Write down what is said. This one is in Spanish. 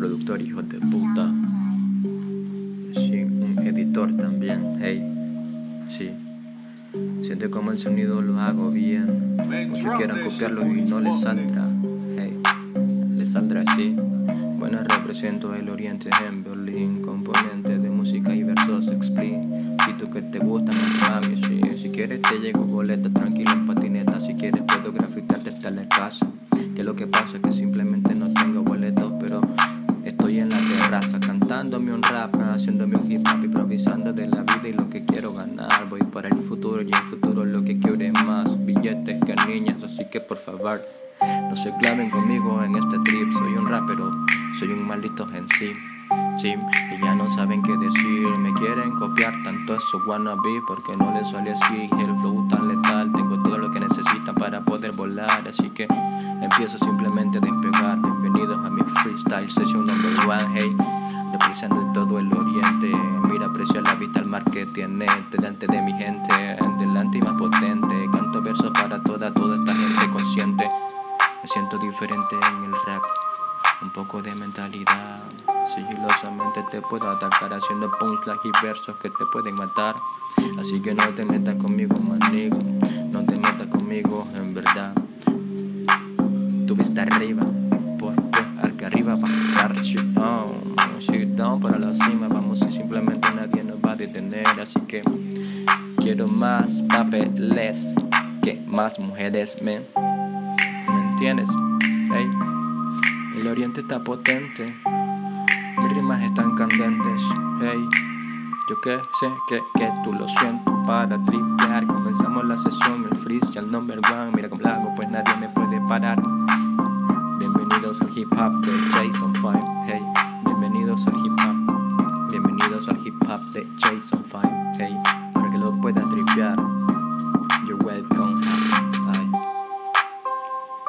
productor hijo de puta. Sí, un editor también, hey, sí. Siente como el sonido lo hago bien. Muchos quieran copiarlo y no les saldrá, hey, les saldrá así. Bueno, represento el oriente en Berlín, componente de música y versos tú que te gustan, mami, sí. Si quieres te llego boleta, tranquilo en patineta. Si quieres puedo grafitarte hasta la casa. Que lo que pasa es que simplemente cantándome un rap, haciéndome un hip hop, improvisando de la vida y lo que quiero ganar. Voy para el futuro y el futuro lo que quiero es más billetes que niñas, así que por favor no se claven conmigo en este trip. Soy un rapero, soy un maldito en y ya no saben qué decir. Me quieren copiar tanto eso wannabe porque no les sale así. El flow tan letal, tengo todo lo que necesitan para poder volar. Así que empiezo simplemente a despegar. Bienvenidos a mi freestyle session number one. Hey, representando todo el oriente. Mira, aprecio la vista al mar que tiene delante de mi gente. Delante y más potente. Canto versos para toda, toda esta gente consciente. Me siento diferente en el rap. Un poco de mentalidad sigilosamente te puedo atacar haciendo punchlines y versos que te pueden matar. Así que no te metas conmigo, manigo. No te metas conmigo, en verdad. Tú viste arriba, porque que arriba va a estar shit para la cima, vamos y simplemente nadie nos va a detener. Así que quiero más papeles que más mujeres, ¿me, ¿me entiendes? El oriente está potente mis rimas están candentes, hey. Yo que sé que, que tú lo sientes para tripear. Comenzamos la sesión, el freestyle number one. Mira cómo hago, pues nadie me puede parar. Bienvenidos al hip hop de Jason up the JSON file.